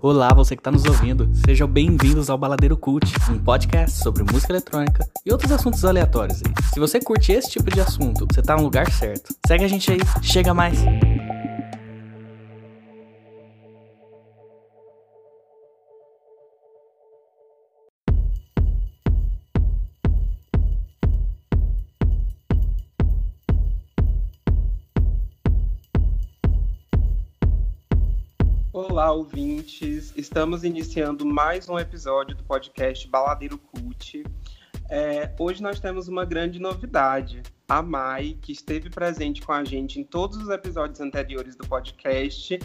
Olá, você que está nos ouvindo. Sejam bem-vindos ao Baladeiro Cult, um podcast sobre música eletrônica e outros assuntos aleatórios. Se você curte esse tipo de assunto, você está no lugar certo. Segue a gente aí, chega mais. Ouvintes! Estamos iniciando mais um episódio do podcast Baladeiro Cult. É, hoje nós temos uma grande novidade. A Mai, que esteve presente com a gente em todos os episódios anteriores do podcast,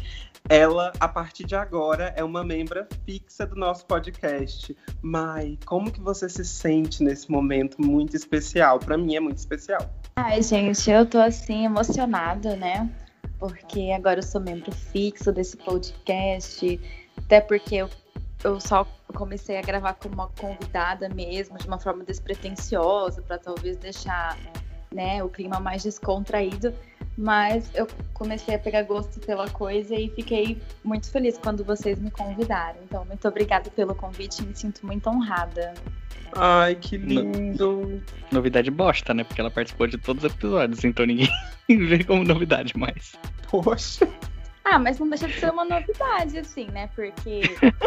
ela, a partir de agora, é uma membra fixa do nosso podcast. Mai, como que você se sente nesse momento muito especial? Para mim é muito especial. Ai, gente, eu tô assim emocionada, né? Porque agora eu sou membro fixo desse podcast, até porque eu, eu só comecei a gravar como uma convidada mesmo, de uma forma despretensiosa, para talvez deixar né, o clima mais descontraído. Mas eu comecei a pegar gosto pela coisa e fiquei muito feliz quando vocês me convidaram. Então, muito obrigada pelo convite, me sinto muito honrada. Ai, que lindo! Novidade bosta, né? Porque ela participou de todos os episódios, então ninguém vê como novidade mais. Poxa! Ah, mas não deixa de ser uma novidade, assim, né? Porque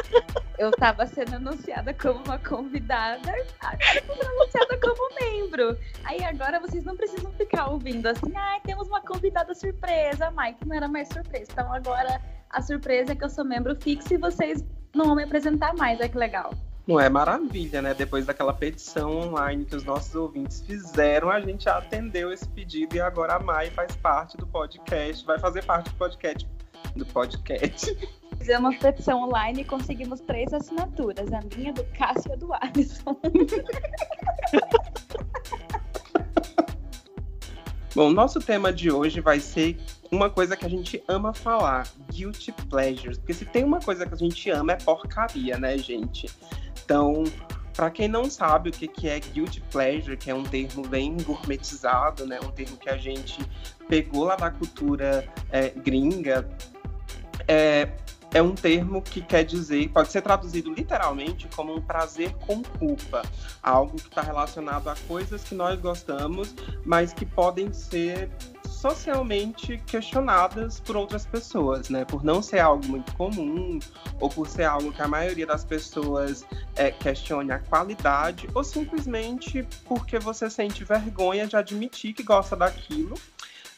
eu tava sendo anunciada como uma convidada, agora eu tô sendo anunciada como membro. Aí agora vocês não precisam ficar ouvindo assim, ai, ah, temos uma convidada surpresa, Mike não era mais surpresa. Então agora a surpresa é que eu sou membro fixo e vocês não vão me apresentar mais, olha que legal. Não é maravilha, né? Depois daquela petição online que os nossos ouvintes fizeram, a gente atendeu esse pedido e agora a Mai faz parte do podcast, vai fazer parte do podcast. Do podcast. Fizemos petição online e conseguimos três assinaturas: a minha, do Cássio e do Alisson. Bom, nosso tema de hoje vai ser uma coisa que a gente ama falar, guilty pleasures. Porque se tem uma coisa que a gente ama é porcaria, né, gente? Então, para quem não sabe o que, que é guilty pleasure, que é um termo bem gourmetizado, né, um termo que a gente pegou lá da cultura é, gringa, é, é um termo que quer dizer, pode ser traduzido literalmente como um prazer com culpa, algo que está relacionado a coisas que nós gostamos, mas que podem ser socialmente questionadas por outras pessoas, né? Por não ser algo muito comum, ou por ser algo que a maioria das pessoas é, questione a qualidade, ou simplesmente porque você sente vergonha de admitir que gosta daquilo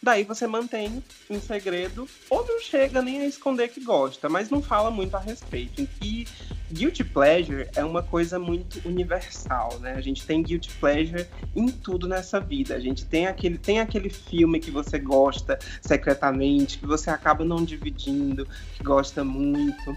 Daí você mantém em segredo, ou não chega nem a esconder que gosta, mas não fala muito a respeito. E guilty pleasure é uma coisa muito universal, né? A gente tem guilty pleasure em tudo nessa vida. A gente tem aquele, tem aquele filme que você gosta secretamente, que você acaba não dividindo, que gosta muito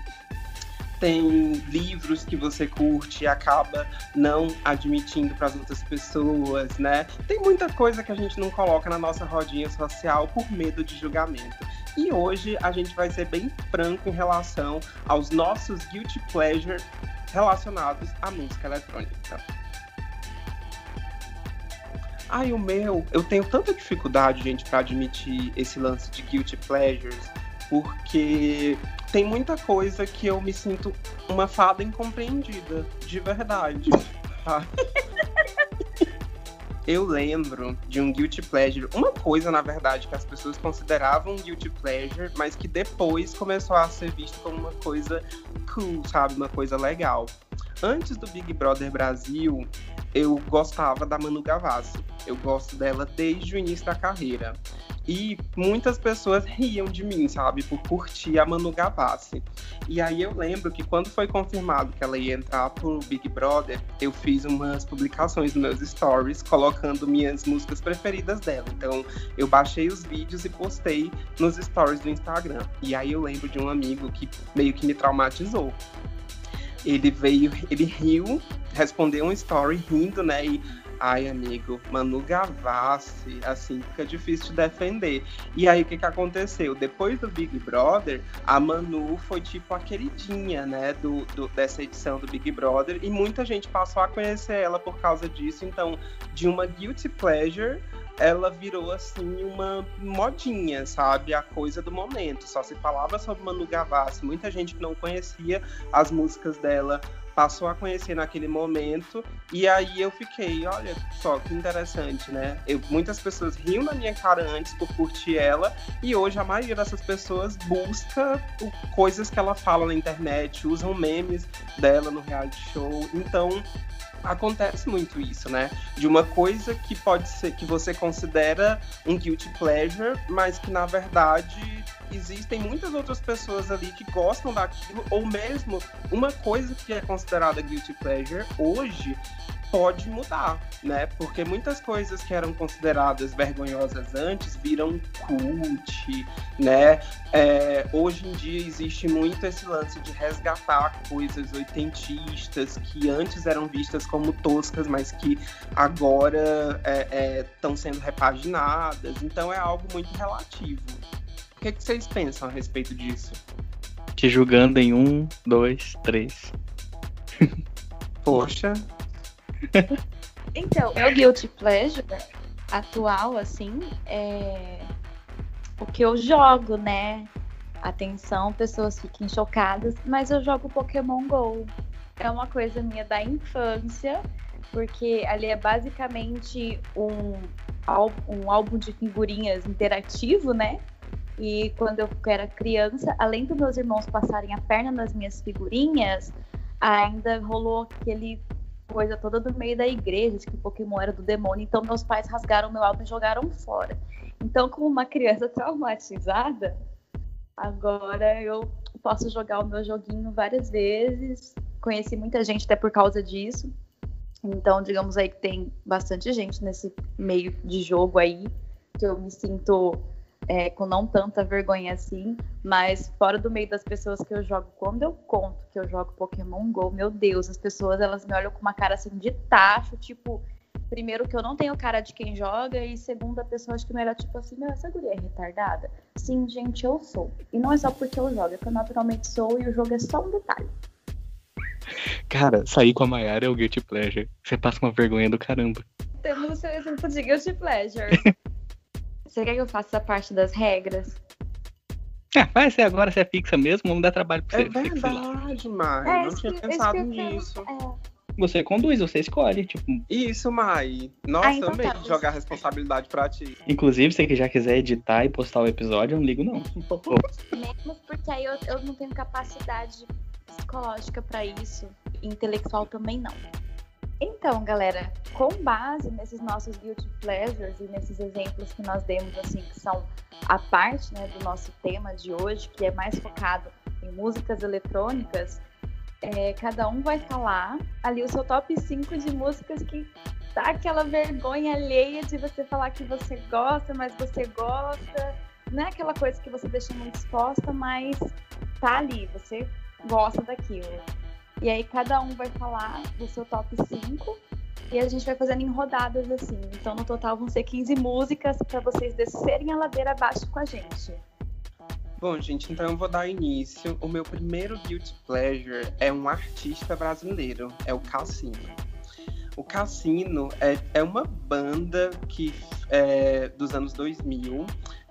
tem livros que você curte e acaba não admitindo para as outras pessoas, né? Tem muita coisa que a gente não coloca na nossa rodinha social por medo de julgamento. E hoje a gente vai ser bem franco em relação aos nossos guilty pleasure relacionados à música eletrônica. Ai, o meu, eu tenho tanta dificuldade, gente, para admitir esse lance de guilty pleasures, porque tem muita coisa que eu me sinto uma fada incompreendida, de verdade. Tá? eu lembro de um guilty pleasure, uma coisa, na verdade, que as pessoas consideravam guilty pleasure, mas que depois começou a ser visto como uma coisa cool, sabe? Uma coisa legal. Antes do Big Brother Brasil, eu gostava da Manu Gavassi. Eu gosto dela desde o início da carreira. E muitas pessoas riam de mim, sabe, por curtir a Manu Gavassi. E aí eu lembro que quando foi confirmado que ela ia entrar pro Big Brother, eu fiz umas publicações nos meus stories colocando minhas músicas preferidas dela. Então eu baixei os vídeos e postei nos stories do Instagram. E aí eu lembro de um amigo que meio que me traumatizou. Ele veio, ele riu, respondeu um story rindo, né? E Ai, amigo, Manu Gavassi, assim, fica difícil de defender. E aí, o que que aconteceu? Depois do Big Brother, a Manu foi tipo a queridinha, né, do, do, dessa edição do Big Brother, e muita gente passou a conhecer ela por causa disso. Então, de uma guilty pleasure, ela virou assim uma modinha, sabe? A coisa do momento. Só se falava sobre Manu Gavassi, muita gente que não conhecia as músicas dela passou a conhecer naquele momento e aí eu fiquei, olha só que interessante, né? Eu, muitas pessoas riam na minha cara antes por curtir ela e hoje a maioria dessas pessoas busca coisas que ela fala na internet, usam memes dela no reality show. Então, acontece muito isso, né? De uma coisa que pode ser que você considera um guilty pleasure, mas que na verdade existem muitas outras pessoas ali que gostam daquilo, ou mesmo uma coisa que é considerada guilty pleasure hoje pode mudar, né? Porque muitas coisas que eram consideradas vergonhosas antes viram cult, né? É, hoje em dia existe muito esse lance de resgatar coisas oitentistas que antes eram vistas como toscas, mas que agora estão é, é, sendo repaginadas. Então é algo muito relativo. O que, que vocês pensam a respeito disso? Te julgando em um, dois, três. Poxa, então, meu guilty pleasure atual, assim, é o que eu jogo, né? Atenção, pessoas fiquem chocadas, mas eu jogo Pokémon GO. É uma coisa minha da infância, porque ali é basicamente um, um álbum de figurinhas interativo, né? E quando eu era criança, além dos meus irmãos passarem a perna nas minhas figurinhas, ainda rolou aquele coisa toda do meio da igreja, de que Pokémon era do demônio, então meus pais rasgaram meu álbum e jogaram fora. Então, como uma criança traumatizada, agora eu posso jogar o meu joguinho várias vezes. Conheci muita gente até por causa disso. Então, digamos aí que tem bastante gente nesse meio de jogo aí, que eu me sinto é, com não tanta vergonha assim, mas fora do meio das pessoas que eu jogo, quando eu conto que eu jogo Pokémon GO, meu Deus, as pessoas elas me olham com uma cara assim de tacho, tipo, primeiro que eu não tenho cara de quem joga, e segundo a pessoa acho que me olha tipo assim, meu, essa guria é retardada? Sim, gente, eu sou. E não é só porque eu jogo, é que eu naturalmente sou e o jogo é só um detalhe. Cara, sair com a Mayara é o Guilty Pleasure. Você passa uma vergonha do caramba. Temos o seu exemplo de Guilty Pleasure. Você quer que eu faça a parte das regras? Ah, vai ser agora, você é fixa mesmo, vamos dar trabalho pra você. É verdade, Mai. É, não tinha pensado nisso. É. Você conduz, você escolhe, tipo. Isso, Mai. Nossa, ah, então tá, jogar a responsabilidade pra ti. Inclusive, se você já quiser editar e postar o episódio, eu não ligo, não. Menos porque aí eu, eu não tenho capacidade psicológica pra isso. Intelectual também não. Então, galera, com base nesses nossos guilty pleasures e nesses exemplos que nós demos, assim, que são a parte né, do nosso tema de hoje, que é mais focado em músicas eletrônicas, é, cada um vai falar ali o seu top 5 de músicas que dá aquela vergonha alheia de você falar que você gosta, mas você gosta. Não é aquela coisa que você deixa muito exposta, mas tá ali, você gosta daquilo. E aí cada um vai falar do seu top 5 e a gente vai fazendo em rodadas assim. Então no total vão ser 15 músicas para vocês descerem a ladeira abaixo com a gente. Bom, gente, então eu vou dar início. O meu primeiro guilty pleasure é um artista brasileiro, é o Cassino. O Cassino é, é uma banda que é dos anos 2000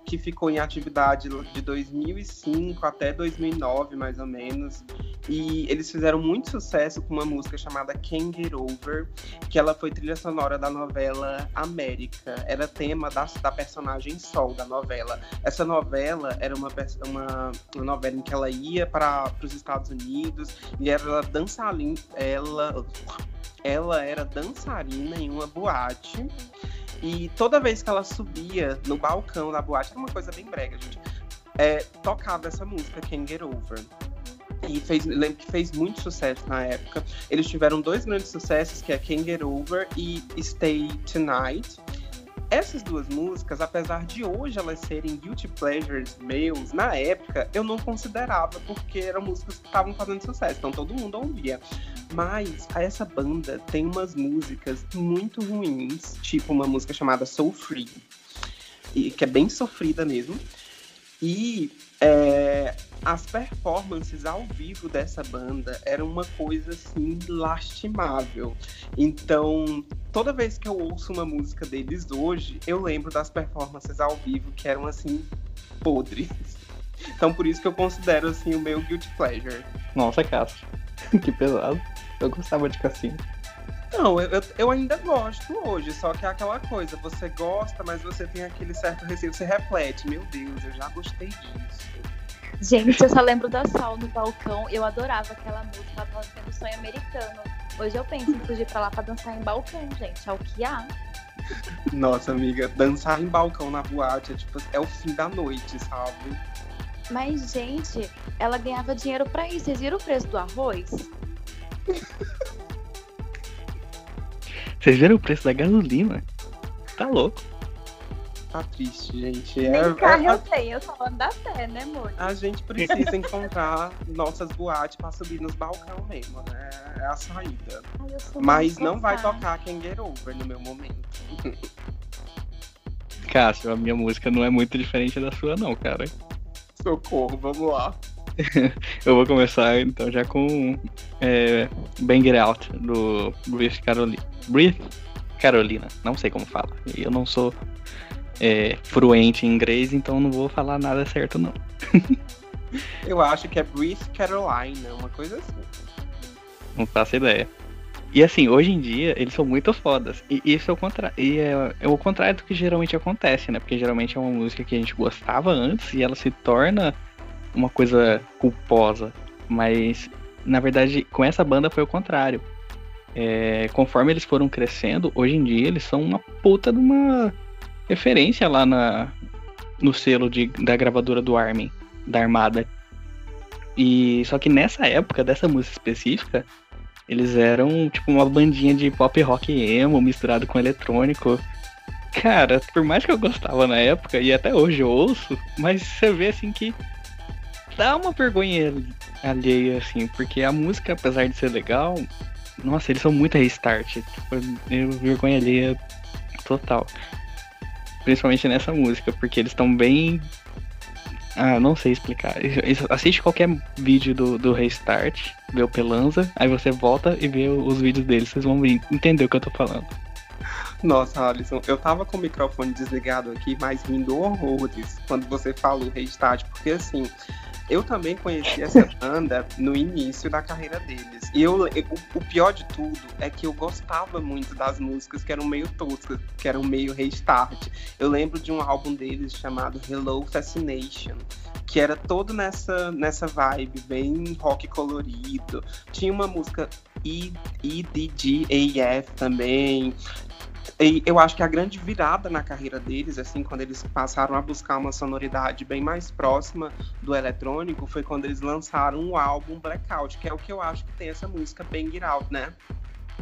que ficou em atividade de 2005 até 2009, mais ou menos. E eles fizeram muito sucesso com uma música chamada Can't Get Over, que ela foi trilha sonora da novela América. Era tema da, da personagem Sol da novela. Essa novela era uma, uma, uma novela em que ela ia para os Estados Unidos e era dançarina. Ela, ela era dançarina em uma boate e toda vez que ela subia no balcão da boate, era uma coisa bem brega, gente, é, tocava essa música, Can't Get Over. E fez, lembro que fez muito sucesso na época. Eles tiveram dois grandes sucessos, que é Can't Get Over e Stay Tonight. Essas duas músicas, apesar de hoje elas serem guilty pleasures meus, na época eu não considerava, porque eram músicas que estavam fazendo sucesso, então todo mundo ouvia. Mas essa banda tem umas músicas muito ruins, tipo uma música chamada Soul Free, que é bem sofrida mesmo. E é, as performances ao vivo dessa banda eram uma coisa assim lastimável. Então, toda vez que eu ouço uma música deles hoje, eu lembro das performances ao vivo que eram assim podres. Então por isso que eu considero assim o meu guilty pleasure. Nossa, Cássio. que pesado. Eu gostava de Cassino. Não, eu, eu, ainda gosto hoje, só que é aquela coisa, você gosta, mas você tem aquele certo receio, você reflete, meu Deus, eu já gostei disso. Gente, eu só lembro da Sol no balcão, eu adorava aquela música, ela tava tendo sonho americano. Hoje eu penso em fugir pra lá pra dançar em balcão, gente, é o que há. Nossa, amiga, dançar em balcão na boate é tipo, é o fim da noite, sabe? Mas, gente, ela ganhava dinheiro pra isso. Vocês viram o preço do arroz? Vocês viram o preço da gasolina? Tá louco. Tá triste, gente. Nem é, carro é, eu tenho, eu só ando da pé, né, amor? A gente precisa encontrar nossas boates pra subir nos balcão mesmo, né? É a saída. Ai, Mas não vai tocar quem Get Over no meu momento. Cássio, a minha música não é muito diferente da sua, não, cara. Socorro, vamos lá. eu vou começar então já com é, Bang It Out do Breathe Carolina. Breathe Carolina, não sei como fala. Eu não sou é, fluente em inglês, então não vou falar nada certo não. eu acho que é Breathe Carolina, uma coisa assim. Não faço ideia. E assim, hoje em dia, eles são muito fodas. E isso é o contrário. E é, é, o contrário do que geralmente acontece, né? Porque geralmente é uma música que a gente gostava antes e ela se torna uma coisa culposa. Mas, na verdade, com essa banda foi o contrário. É, conforme eles foram crescendo, hoje em dia eles são uma puta de uma referência lá na, no selo de, da gravadora do Armin, da Armada. E só que nessa época dessa música específica, eles eram tipo uma bandinha de pop rock emo misturado com eletrônico. Cara, por mais que eu gostava na época e até hoje eu ouço, mas você vê assim que dá uma vergonha alheia, assim, porque a música, apesar de ser legal, nossa, eles são muito restart. Tipo, vergonha alheia total. Principalmente nessa música, porque eles estão bem. Ah, não sei explicar. Assiste qualquer vídeo do, do Restart, vê o Pelanza, aí você volta e vê os vídeos deles, vocês vão entender o que eu tô falando. Nossa, Alisson, eu tava com o microfone desligado aqui, mas rindo horrores quando você falou Restart, porque assim, eu também conheci essa banda no início da carreira deles. E eu, o, o, pior de tudo é que eu gostava muito das músicas que eram meio toscas, que eram meio restart. Eu lembro de um álbum deles chamado Hello Fascination, que era todo nessa, nessa vibe, bem rock colorido. Tinha uma música EDGAF também. E eu acho que a grande virada na carreira deles, assim, quando eles passaram a buscar uma sonoridade bem mais próxima do eletrônico, foi quando eles lançaram o álbum Blackout, que é o que eu acho que tem essa música Bang It Out, né?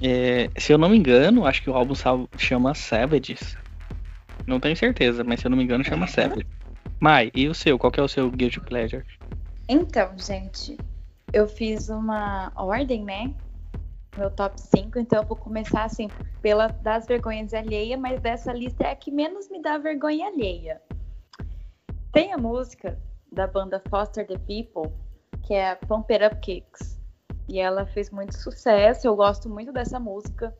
É, se eu não me engano, acho que o álbum chama Savages. Não tenho certeza, mas se eu não me engano, chama Savage. Mai, e o seu? Qual que é o seu Guilty Pleasure? Então, gente, eu fiz uma ordem, né? Meu top 5, então eu vou começar assim pela das vergonhas alheia, mas dessa lista é a que menos me dá vergonha alheia. Tem a música da banda Foster the People, que é Pump It Up Kicks. E ela fez muito sucesso, eu gosto muito dessa música.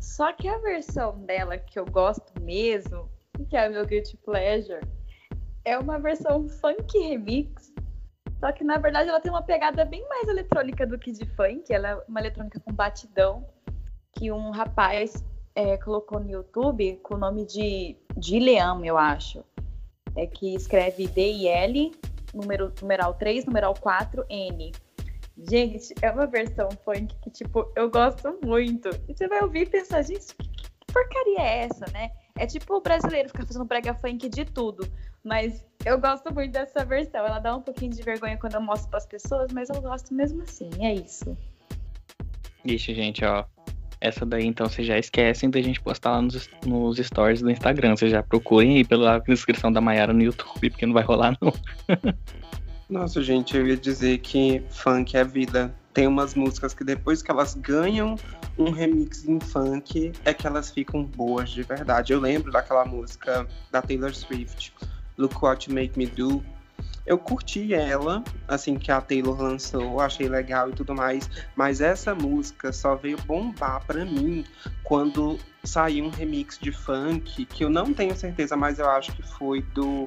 Só que a versão dela que eu gosto mesmo, que é meu guilty pleasure, é uma versão funk remix só que na verdade ela tem uma pegada bem mais eletrônica do que de funk. Ela é uma eletrônica com batidão que um rapaz é, colocou no YouTube com o nome de Dileam, eu acho. É que escreve D-I-L, número, numeral 3, numeral 4, N. Gente, é uma versão funk que, tipo, eu gosto muito. E você vai ouvir e pensar, gente, que porcaria é essa, né? É tipo o brasileiro ficar fazendo brega funk de tudo. Mas eu gosto muito dessa versão. Ela dá um pouquinho de vergonha quando eu mostro para as pessoas, mas eu gosto mesmo assim. É isso. Ixi, gente, ó. Essa daí, então, vocês já esquecem da gente postar lá nos, nos stories do Instagram. Vocês já procurem aí pela descrição da Mayara no YouTube, porque não vai rolar, não. Nossa, gente, eu ia dizer que funk é vida. Tem umas músicas que depois que elas ganham um remix em funk, é que elas ficam boas de verdade. Eu lembro daquela música da Taylor Swift, Look What You Make Me Do. eu curti ela, assim que a Taylor lançou, achei legal e tudo mais, mas essa música só veio bombar para mim quando saiu um remix de funk, que eu não tenho certeza, mas eu acho que foi do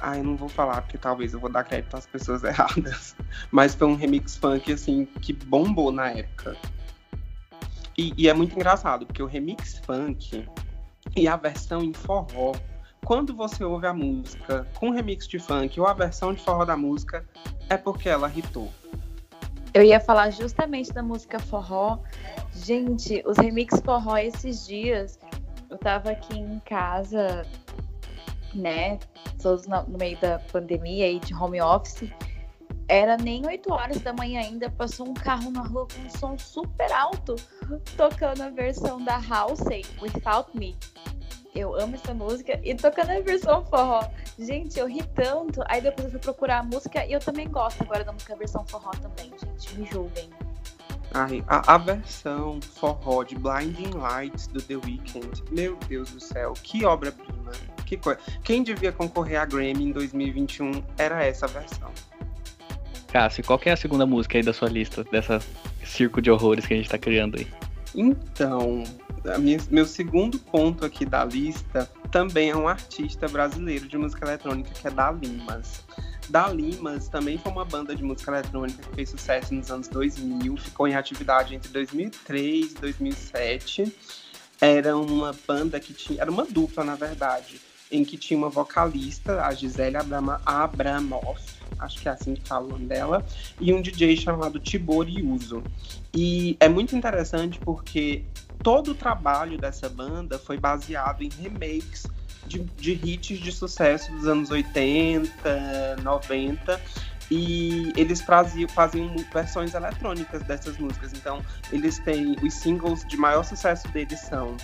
ah, eu não vou falar, porque talvez eu vou dar crédito às pessoas erradas. Mas foi um remix funk, assim, que bombou na época. E, e, é muito engraçado, porque o remix funk e a versão em forró, quando você ouve a música com remix de funk ou a versão de forró da música, é porque ela hitou. Eu ia falar justamente da música forró. Gente, os remix forró esses dias, eu tava aqui em casa, né? Todos no meio da pandemia e de home office. Era nem 8 horas da manhã ainda, passou um carro na rua com um som super alto, tocando a versão da Halsey, Without Me. Eu amo essa música e tocando a versão forró. Gente, eu ri tanto. Aí depois eu fui procurar a música e eu também gosto agora da música versão forró também, gente. Me julguem. Ai, a, a, versão forró de Blinding Lights do The Weeknd, meu Deus do céu, que obra-prima. Que coisa. Quem devia concorrer a Grammy em 2021 era essa versão. Cássio, qual é a segunda música aí da sua lista, dessa circo de horrores que a gente tá criando aí? Então, minha, meu segundo ponto aqui da lista também é um artista brasileiro de música eletrônica, que é Da Limas. Da Limas também foi uma banda de música eletrônica que fez sucesso nos anos 2000, ficou em atividade entre 2003 e 2007. Era uma banda que tinha. Era uma dupla, na verdade, em que tinha uma vocalista, a Gisele Abrama, Abramoff, acho que é assim que fala o nome dela, e um DJ chamado Tibor Yuso. E é muito interessante porque todo o trabalho dessa banda foi baseado em remakes de, de hits de sucesso dos anos 80, 90 e eles faziam, faziam versões eletrônicas dessas músicas. Então, eles têm os singles de maior sucesso deles são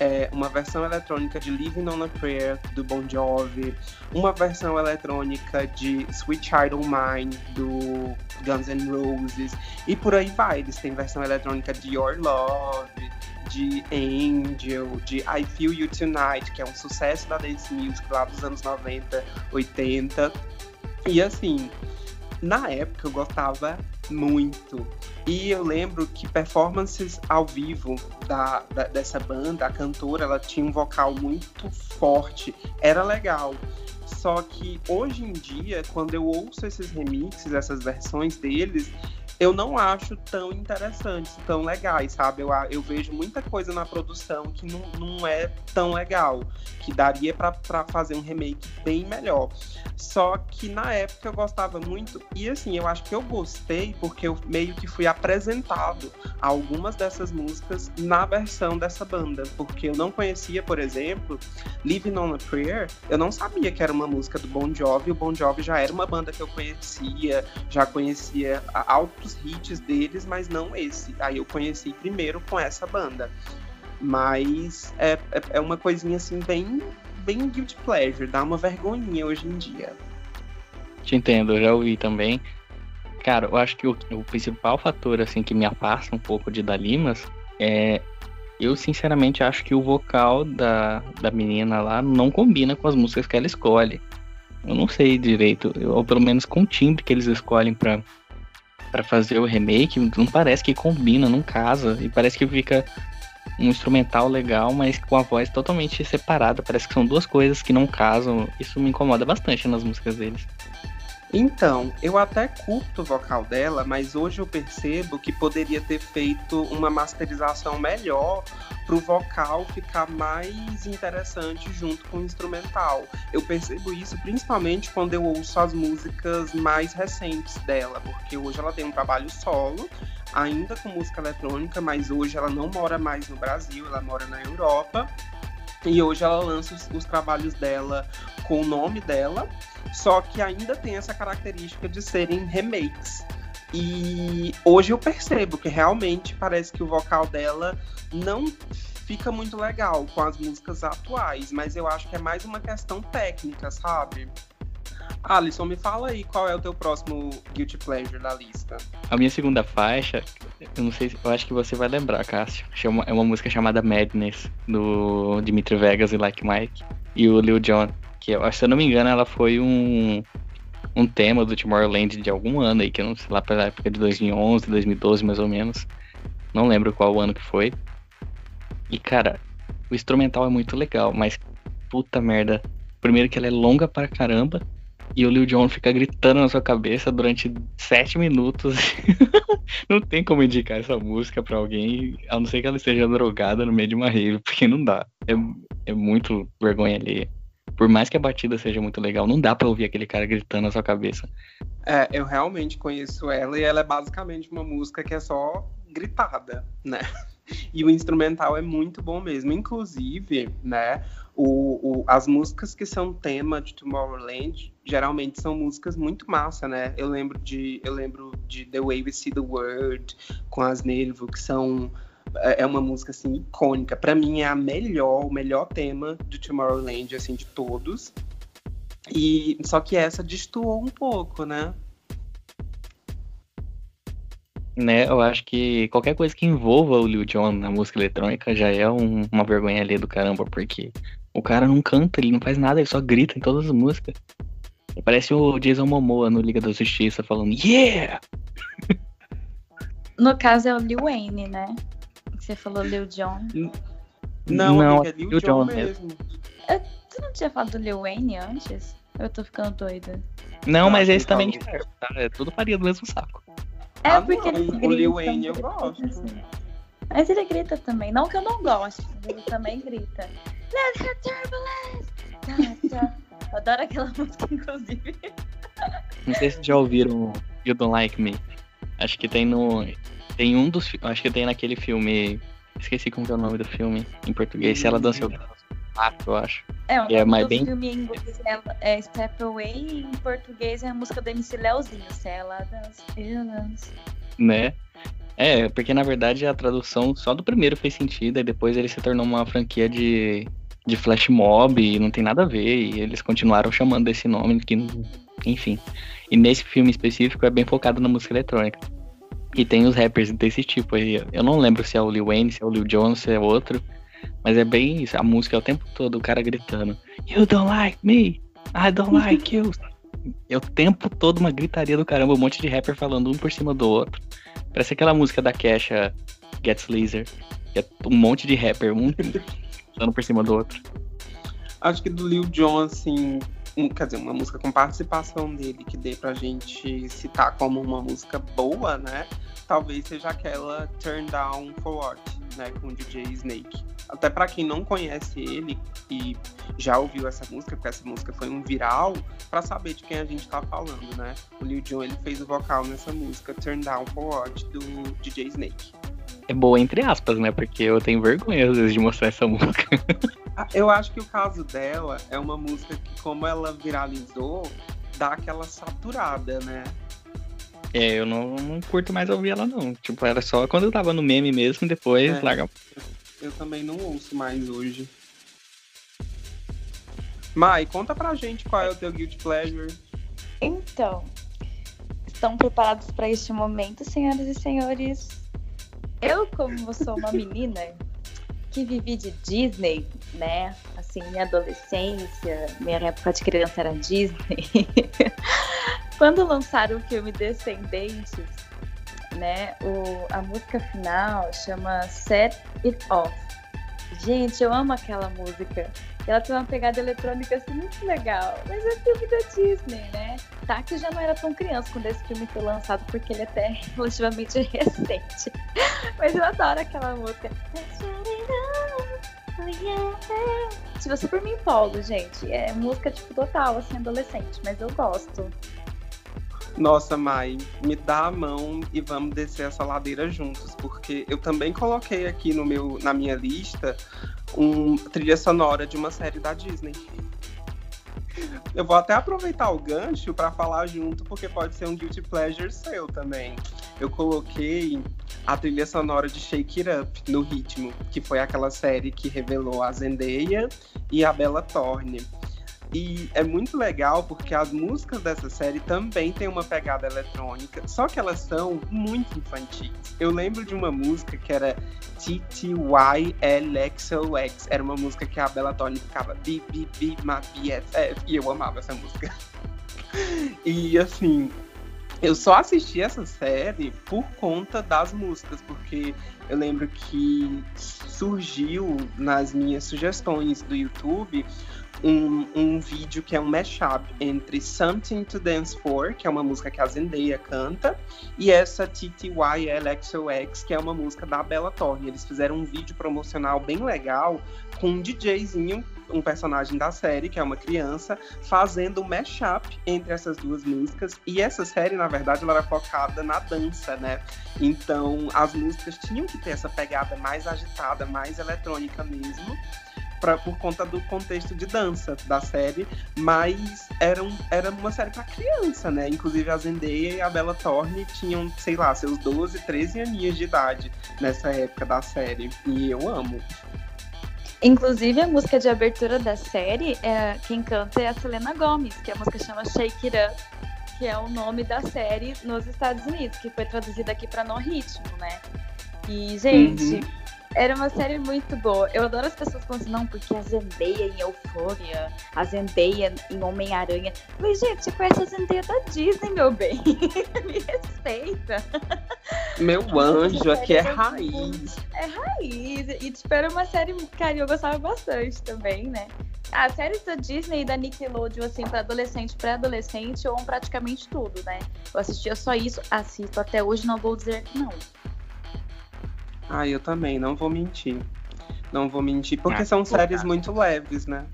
é, uma versão eletrônica de Living on a Prayer do Bon Jovi, uma versão eletrônica de Sweet Child of Mine do Guns N' Roses e por aí vai. Eles têm versão eletrônica de Your Love, de Angel, de I Feel You Tonight, que é um sucesso da dance music lá dos anos 90, 80. E assim, na época eu gostava muito. E eu lembro que performances ao vivo da, da, dessa banda, a cantora, ela tinha um vocal muito forte, era legal. Só que hoje em dia, quando eu ouço esses remixes, essas versões deles, eu não acho tão interessantes, tão legais, sabe? Eu, eu vejo muita coisa na produção que não, não é tão legal, que daria para fazer um remake bem melhor. Só que na época eu gostava muito, e assim, eu acho que eu gostei porque eu meio que fui apresentado a algumas dessas músicas na versão dessa banda, porque eu não conhecia, por exemplo, Living on a Prayer, eu não sabia que era uma música do Bon Jovi, o Bon Jovi já era uma banda que eu conhecia, já conhecia altos hits deles, mas não esse. Aí eu conheci primeiro com essa banda. Mas é, é, é uma coisinha assim bem, bem guilty pleasure, dá uma vergonhinha hoje em dia. Te entendo, eu já ouvi também. Cara, eu acho que o, o principal fator assim que me afasta um pouco de Dalimas é eu sinceramente acho que o vocal da, da menina lá não combina com as músicas que ela escolhe. Eu não sei direito, ou pelo menos com o timbre que eles escolhem para para fazer o remake, não parece que combina, não casa. E parece que fica um instrumental legal, mas com a voz totalmente separada. Parece que são duas coisas que não casam. Isso me incomoda bastante nas músicas deles. Então, eu até curto o vocal dela, mas hoje eu percebo que poderia ter feito uma masterização melhor para o vocal ficar mais interessante junto com o instrumental. Eu percebo isso principalmente quando eu ouço as músicas mais recentes dela, porque hoje ela tem um trabalho solo, ainda com música eletrônica, mas hoje ela não mora mais no Brasil, ela mora na Europa. E hoje ela lança os, os trabalhos dela com o nome dela, só que ainda tem essa característica de serem remakes. E hoje eu percebo que realmente parece que o vocal dela não fica muito legal com as músicas atuais, mas eu acho que é mais uma questão técnica, sabe? Alisson, me fala aí qual é o teu próximo Guilty Pleasure da lista. A minha segunda faixa, eu não sei, eu acho que você vai lembrar, Cássio. Chama, é uma música chamada Madness, do Dimitri Vegas e Like Mike, e o Lil Jon, que eu, se eu não me engano, ela foi um, um tema do Tomorrowland de algum ano aí, que eu não sei lá, pra época de 2011, 2012 mais ou menos. Não lembro qual ano que foi. E cara, o instrumental é muito legal, mas puta merda. Primeiro que ela é longa pra caramba. E o Lil Jon fica gritando na sua cabeça durante sete minutos. não tem como indicar essa música pra alguém, a não ser que ela esteja drogada no meio de uma rave, porque não dá. É, é muito vergonha ali. Por mais que a batida seja muito legal, não dá pra ouvir aquele cara gritando na sua cabeça. É, eu realmente conheço ela e ela é basicamente uma música que é só gritada, né? E o instrumental é muito bom mesmo. Inclusive, né, o, o, as músicas que são tema de Tomorrowland geralmente são músicas muito massa, né? Eu lembro de, eu lembro de The Way We See the World com as Nervo, que são é, é uma música assim icônica. Para mim é a melhor, o melhor tema de Tomorrowland assim de todos. E só que essa destoou um pouco, né? né, eu acho que qualquer coisa que envolva o Lil Jon na música eletrônica já é um, uma vergonha ali do caramba, porque o cara não canta, ele não faz nada, ele só grita em todas as músicas. Parece o Jason Momoa no Liga da Justiça falando Yeah! No caso é o Lil Wayne, né? Você falou Lil Jon. Não, não é Lil, Lil Jon mesmo. mesmo. Eu, tu não tinha falado do Lil Wayne antes? Eu tô ficando doida. Não, mas esse também serve, tá? É tudo faria do mesmo saco. É ah, porque não, ele grita. O Lil Wayne eu gosto. Assim. Mas ele grita também. Não que eu não goste, ele também grita. Let's have turbulence! Tá, tá. Eu adoro aquela música, inclusive. Não sei se já ouviram You Don't Like Me. Acho que tem no. Tem um dos. Acho que tem naquele filme. Esqueci como é o nome do filme em português. Se ela dança eu eu acho. É, o é, mas bem... filme em inglês é, é Step Away e em português é a música do MC Leozinho. Se ela dança, eu danço. Né? É, porque na verdade a tradução só do primeiro fez sentido e depois ele se tornou uma franquia de, de flash mob e não tem nada a ver. E eles continuaram chamando desse nome, que, enfim. E nesse filme específico é bem focado na música eletrônica. E tem os rappers desse tipo aí. Eu não lembro se é o Lil Wayne, se é o Lil Jon, se é outro. Mas é bem isso, a música é o tempo todo, o cara gritando: You don't like me, I don't like you. É o tempo todo uma gritaria do caramba, um monte de rapper falando um por cima do outro. Parece aquela música da Kesha, Gets Laser. Que é um monte de rapper, um falando por cima do outro. Acho que do Lil Jon, assim, um, quer dizer, uma música com participação dele que dê pra gente citar como uma música boa, né? Talvez seja aquela Turn Down For What, né? Com o DJ Snake. Até para quem não conhece ele e já ouviu essa música, porque essa música foi um viral, para saber de quem a gente tá falando, né? O Lil Jon, ele fez o vocal nessa música Turn Down For What, do DJ Snake. É boa entre aspas, né? Porque eu tenho vergonha às vezes de mostrar essa música. Ah, eu acho que o caso dela é uma música que, como ela viralizou, dá aquela saturada, né? É, eu não, não curto mais ouvir ela, não. Tipo, era só quando eu tava no meme mesmo, depois é, larga. Eu também não ouço mais hoje. Mai, conta pra gente qual é o teu Guilty Pleasure. Então, estão preparados para este momento, senhoras e senhores? Eu, como sou uma menina que vivi de Disney, né? Assim, minha adolescência, minha época de criança era Disney. Quando lançaram o filme Descendentes, né? O, a música final chama Set It Off. Gente, eu amo aquela música. Ela tem uma pegada eletrônica assim muito legal. Mas é filme da Disney, né? Tá que já não era tão criança quando esse filme foi lançado, porque ele é até relativamente recente. Mas eu adoro aquela música. Se você por mim empolgo, gente. É música tipo total, assim, adolescente, mas eu gosto. Nossa, Mai, me dá a mão e vamos descer essa ladeira juntos, porque eu também coloquei aqui no meu, na minha lista um trilha sonora de uma série da Disney. Eu vou até aproveitar o gancho para falar junto, porque pode ser um guilty pleasure seu também. Eu coloquei a trilha sonora de Shake It Up no ritmo, que foi aquela série que revelou a Zendaya e a Bella Thorne. E é muito legal porque as músicas dessa série também têm uma pegada eletrônica, só que elas são muito infantis. Eu lembro de uma música que era TTYLXOX, era uma música que a Bella Thorne ficava bi, e eu amava essa música. E assim, eu só assisti essa série por conta das músicas, porque eu lembro que surgiu nas minhas sugestões do YouTube um, um vídeo que é um mashup entre Something to Dance For, que é uma música que a Zendaya canta, e essa TTYLXOX, que é uma música da Bella Thorne. Eles fizeram um vídeo promocional bem legal com um DJzinho um personagem da série, que é uma criança, fazendo um mashup entre essas duas músicas. E essa série, na verdade, ela era focada na dança, né? Então, as músicas tinham que ter essa pegada mais agitada, mais eletrônica mesmo pra, por conta do contexto de dança da série, mas era, um, era uma série para criança, né? Inclusive a Zendaya e a Bella Thorne tinham, sei lá, seus 12, 13 aninhos de idade nessa época da série. E eu amo. Inclusive, a música de abertura da série, é, quem canta é a Selena Gomez, que a música chama Shake It Up, que é o nome da série nos Estados Unidos, que foi traduzida aqui para No Ritmo, né? E, gente, uhum. Era uma série muito boa. Eu adoro as pessoas falando assim, não, porque a Zendaya em Eufória, a Zendaya em Homem-Aranha. Mas, gente, conhece a Zendaya da Disney, meu bem. Me respeita. Meu anjo, aqui é raiz. É raiz. E, tipo, era uma série, cara, eu gostava bastante também, né? As séries da Disney e da Nickelodeon, assim, pra adolescente, pré-adolescente, ou praticamente tudo, né? Eu assistia só isso, assisto até hoje, não vou dizer que não. Ah, eu também, não vou mentir. Não vou mentir, porque ah, são séries Cássio. muito leves, né?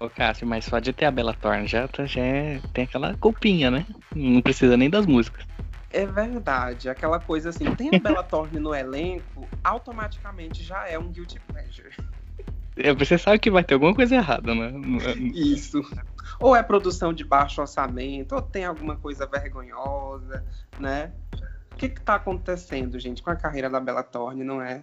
Ô, Cássio, mas só de ter a Bela Thorne já, tá, já é, tem aquela culpinha, né? Não precisa nem das músicas. É verdade, aquela coisa assim, tem a Bela Thorne no elenco, automaticamente já é um guilty pleasure. É, você sabe que vai ter alguma coisa errada, né? Isso. Ou é produção de baixo orçamento, ou tem alguma coisa vergonhosa, né? que está acontecendo, gente, com a carreira da Bella Thorne, não é?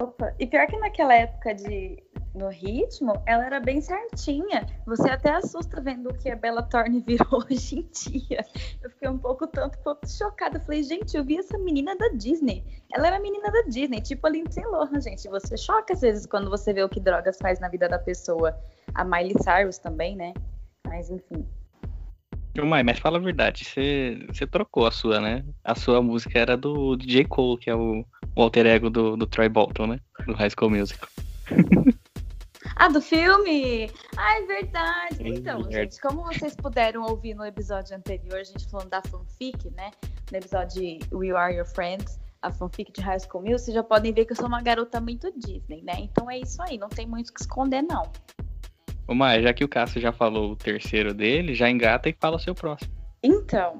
Opa, e pior que naquela época de no ritmo, ela era bem certinha. Você até assusta vendo o que a Bella Thorne virou hoje em dia. Eu fiquei um pouco tanto pouco chocada. falei, gente, eu vi essa menina da Disney. Ela era menina da Disney, tipo a Lindsay Lohan, gente. Você choca às vezes quando você vê o que drogas faz na vida da pessoa. A Miley Cyrus também, né? Mas enfim. Mas, fala a verdade, você, trocou a sua, né? A sua música era do DJ Cole, que é o, o alter ego do, do Troy Bolton, né? Do High School Musical. Ah, do filme? Ah, é verdade. Então, gente, como vocês puderam ouvir no episódio anterior, a gente falando da fanfic, né? No episódio de We Are Your Friends, a fanfic de High School Musical, vocês já podem ver que eu sou uma garota muito Disney, né? Então é isso aí, não tem muito o que esconder, não. Ô Maia, já que o Cássio já falou o terceiro dele, já engata e fala o seu próximo. Então,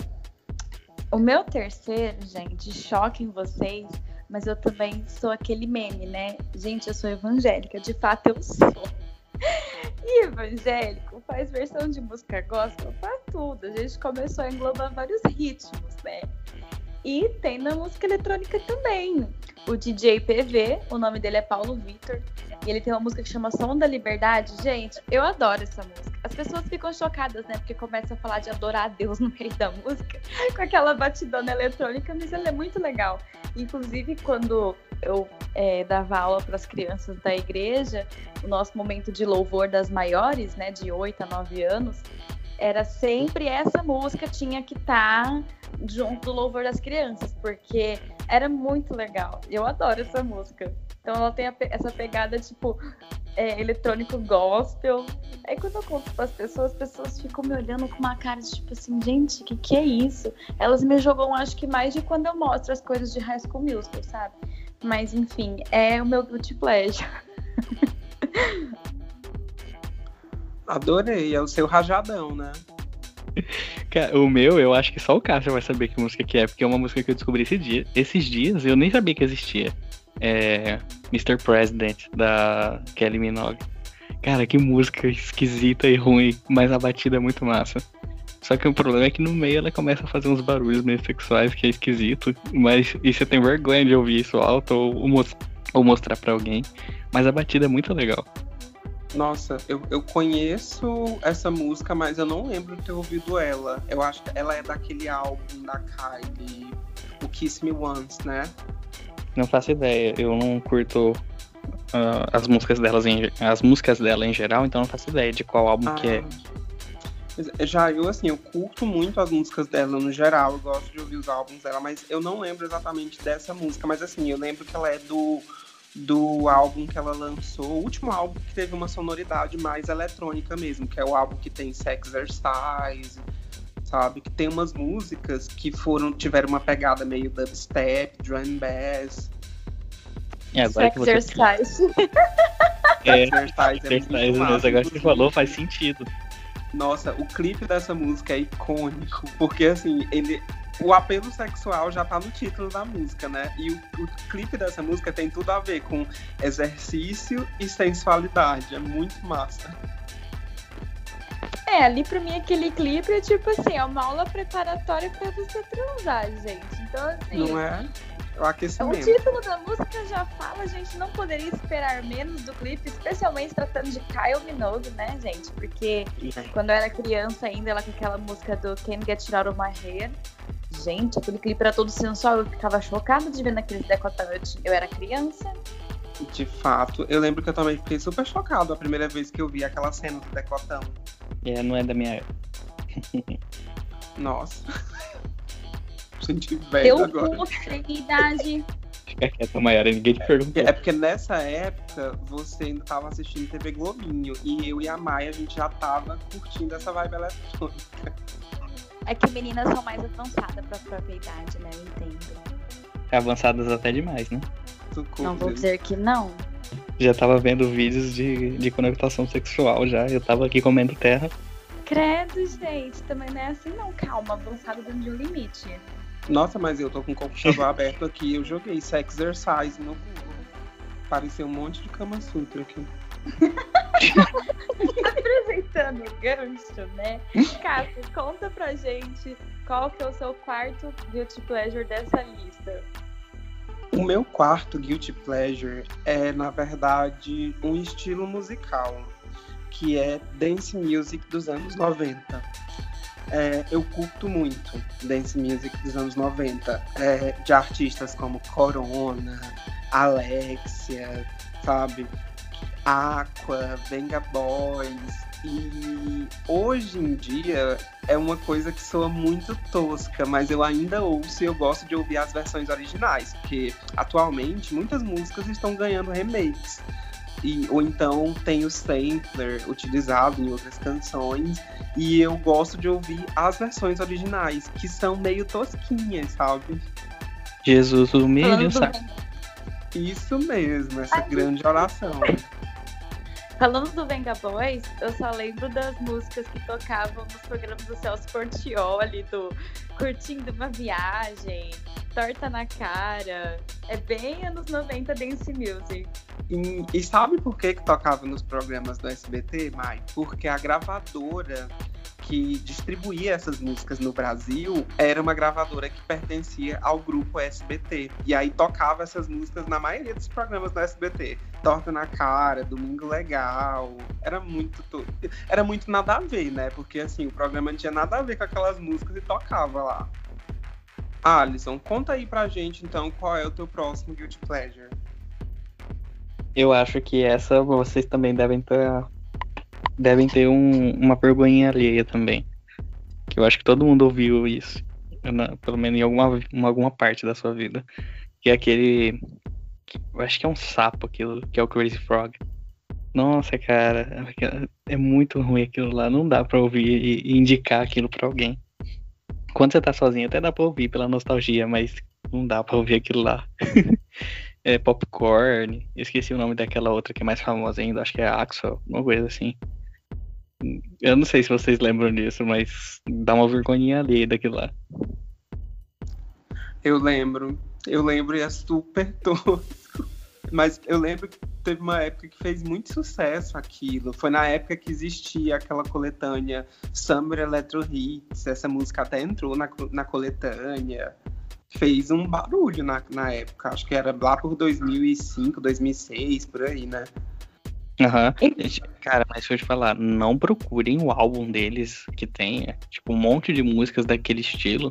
o meu terceiro, gente, choque em vocês, mas eu também sou aquele meme, né? Gente, eu sou evangélica, de fato eu sou. E evangélico faz versão de música gospel pra tudo. A gente começou a englobar vários ritmos, né? E tem na música eletrônica também. O DJ PV, o nome dele é Paulo Vitor, e ele tem uma música que chama Som da Liberdade. Gente, eu adoro essa música. As pessoas ficam chocadas, né? Porque começa a falar de adorar a Deus no meio da música, com aquela batidona eletrônica, mas ela é muito legal. Inclusive, quando eu é, dava aula para as crianças da igreja, o nosso momento de louvor das maiores, né, de 8 a 9 anos, era sempre essa música tinha que estar tá junto do louvor das crianças, porque era muito legal. Eu adoro essa música. Então ela tem essa pegada, tipo, é, eletrônico gospel. Aí quando eu conto para as pessoas, as pessoas ficam me olhando com uma cara de tipo assim, gente, o que, que é isso? Elas me jogam, acho que mais de quando eu mostro as coisas de High School Musical, sabe? Mas enfim, é o meu guilty pleasure. Adorei, é o seu rajadão, né? O meu, eu acho que só o Cássio vai saber que música que é, porque é uma música que eu descobri esse dia, esses dias, eu nem sabia que existia. É Mr. President, da Kelly Minogue. Cara, que música esquisita e ruim, mas a batida é muito massa. Só que o problema é que no meio ela começa a fazer uns barulhos meio sexuais, que é esquisito. Mas e você tem vergonha de ouvir isso alto ou, ou mostrar para alguém. Mas a batida é muito legal. Nossa, eu, eu conheço essa música, mas eu não lembro de ter ouvido ela. Eu acho que ela é daquele álbum da Kylie, o Kiss Me Once, né? Não faço ideia. Eu não curto uh, as músicas delas em, as músicas dela em geral, então não faço ideia de qual álbum ah, que é. Já eu, assim, eu curto muito as músicas dela no geral, eu gosto de ouvir os álbuns dela, mas eu não lembro exatamente dessa música, mas assim, eu lembro que ela é do, do álbum que ela lançou, o último álbum que teve uma sonoridade mais eletrônica mesmo, que é o álbum que tem Sex sabe? Que tem umas músicas que foram tiveram uma pegada meio dubstep, drum bass. É, agora que você... Exercise. É, exercise, é exercise, agora que você falou faz sentido. Nossa, o clipe dessa música é icônico, porque assim, ele, o apelo sexual já tá no título da música, né? E o, o, clipe dessa música tem tudo a ver com exercício e sensualidade. É muito massa. É, ali pra mim aquele clipe é tipo assim, é uma aula preparatória pra você transar, gente. Então, assim. Não é? O aquecimento. O título da música já fala, a gente não poderia esperar menos do clipe, especialmente tratando de Kyle Minogue, né, gente? Porque é. quando eu era criança ainda, ela com aquela música do Can't Get It Out of My Hair. Gente, aquele clipe era todo sensual, eu ficava chocada de ver naquele decotão. Eu, eu era criança. De fato, eu lembro que eu também fiquei super chocado a primeira vez que eu vi aquela cena do decotão. É, não é da minha época. Nossa senti velho eu agora. Eu idade. Fica quieta, Mayara, ninguém te perguntou. É porque nessa época você ainda tava assistindo TV Globinho e eu e a Maia a gente já tava curtindo essa vibe eletrônica. É que meninas são mais avançadas pra própria idade, né? Eu entendo. Avançadas até demais, né? Não vou dizer que não. Já tava vendo vídeos de, de conotação sexual já. Eu tava aqui comendo terra. Credo, gente. Também não é assim, não. Calma, avançado dentro de um limite. Nossa, mas eu tô com o computador aberto aqui. Eu joguei Sex Exercise no Google. Apareceu um monte de Kama Sutra aqui. Apresentando o gancho, né? Cássio, conta pra gente qual que é o seu quarto guilty pleasure dessa lista. O meu quarto guilty pleasure é, na verdade, um estilo musical, que é dance music dos anos 90 é, eu curto muito dance music dos anos 90, é, de artistas como Corona, Alexia, sabe? Aqua, Venga Boys. E hoje em dia é uma coisa que soa muito tosca, mas eu ainda ouço e eu gosto de ouvir as versões originais, porque atualmente muitas músicas estão ganhando remakes. E, ou então tem o sampler utilizado em outras canções. E eu gosto de ouvir as versões originais, que são meio tosquinhas, sabe? Jesus humilha, sabe? Isso mesmo, essa Ai, grande oração. Falando do Venga Boys, eu só lembro das músicas que tocavam nos programas do Celso Portioli, do Curtindo uma Viagem, Torta na Cara. É bem anos 90 dance music. E, e sabe por que, que tocava nos programas do SBT, Mai? Porque a gravadora que distribuía essas músicas no Brasil era uma gravadora que pertencia ao grupo SBT. E aí tocava essas músicas na maioria dos programas do SBT. Torta na cara, Domingo Legal. Era muito. Era muito nada a ver, né? Porque assim, o programa não tinha nada a ver com aquelas músicas e tocava lá. Alisson, conta aí pra gente então qual é o teu próximo Guilty Pleasure. Eu acho que essa vocês também devem ter devem ter um, uma vergonha alheia também. Que eu acho que todo mundo ouviu isso. Na, pelo menos em alguma, em alguma parte da sua vida. Que é aquele. Eu acho que é um sapo aquilo, que é o Crazy Frog. Nossa, cara, é muito ruim aquilo lá. Não dá pra ouvir e, e indicar aquilo pra alguém. Quando você tá sozinho, até dá pra ouvir pela nostalgia, mas não dá pra ouvir aquilo lá. é Popcorn. Esqueci o nome daquela outra que é mais famosa ainda, acho que é Axel, uma coisa assim. Eu não sei se vocês lembram disso, mas dá uma vergonhinha ali daquilo lá. Eu lembro. Eu lembro e é super tosco. Mas eu lembro que teve uma época que fez muito sucesso aquilo. Foi na época que existia aquela coletânea Summer Electro Hits. Essa música até entrou na, na coletânea. Fez um barulho na, na época. Acho que era lá por 2005, 2006, por aí, né? Aham. Uhum. Cara, mas deixa eu te falar, não procurem o álbum deles que tem, é, tipo, um monte de músicas daquele estilo.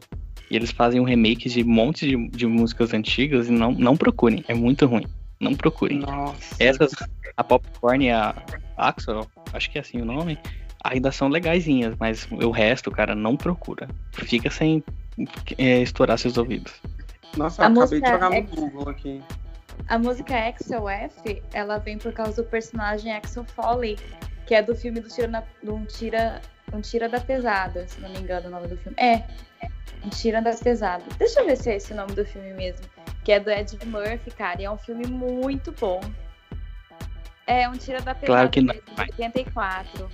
E eles fazem um remake de um monte de, de músicas antigas e não, não procurem. É muito ruim. Não procurem. Nossa. Essas, a Popcorn e a Axel, acho que é assim o nome. ainda são legaisinhas, mas o resto, cara, não procura. Fica sem é, estourar seus ouvidos. Nossa, eu acabei de jogar no Google aqui. A música XOF, ela vem por causa do personagem Axel Foley, que é do filme do Tira, na, do um Tira, um Tira da Pesada, se não me engano o nome do filme. É, um Tira da Pesada. Deixa eu ver se é esse o nome do filme mesmo. Que é do Ed Murphy, cara, e é um filme muito bom. É, um Tira da Pesada claro que não, de 84.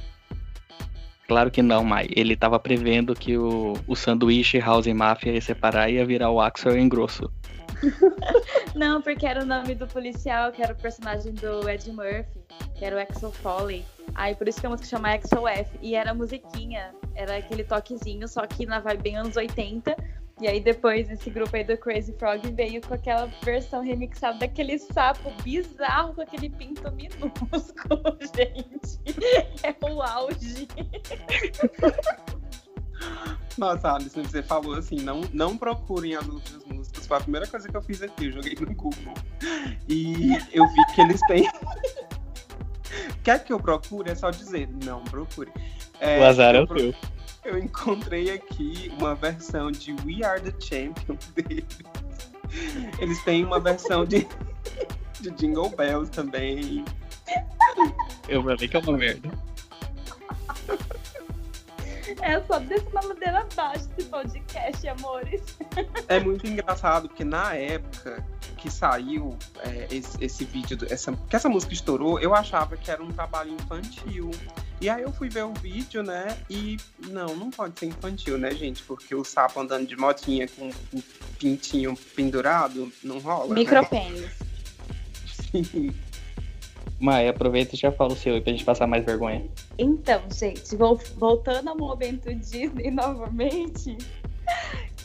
Claro que não, Mai. Ele tava prevendo que o, o sanduíche House Mafia ia separar e ia virar o Axel em grosso. Não, porque era o nome do policial, que era o personagem do Ed Murphy, que era o Axel Foley. Aí por isso que a música chama Axel F. E era musiquinha, era aquele toquezinho, só que na vibe bem anos 80. E aí depois esse grupo aí do Crazy Frog veio com aquela versão remixada daquele sapo bizarro com aquele pinto minúsculo, gente. É o auge. Nossa, Alisson, você falou assim, não, não procurem as outras músicas. Foi a primeira coisa que eu fiz aqui, eu joguei no Google. E eu vi que eles têm. Quer que eu procure? É só dizer, não procure. É, o azar é o pro... teu. Eu encontrei aqui uma versão de We Are the Champions deles. Eles têm uma versão de, de Jingle Bells também. Eu falei que é uma merda. É só descer uma madeira abaixo esse podcast, amores. É muito engraçado, porque na época que saiu é, esse, esse, vídeo, essa, que essa música estourou, eu achava que era um trabalho infantil. E aí eu fui ver o vídeo, né? E não, não pode ser infantil, né, gente? Porque o sapo andando de motinha com um pintinho pendurado, não rola. Micropênis. Né? Sim. Maia, aproveita e já fala o seu aí pra gente passar mais vergonha. Então, gente, voltando ao momento Disney novamente.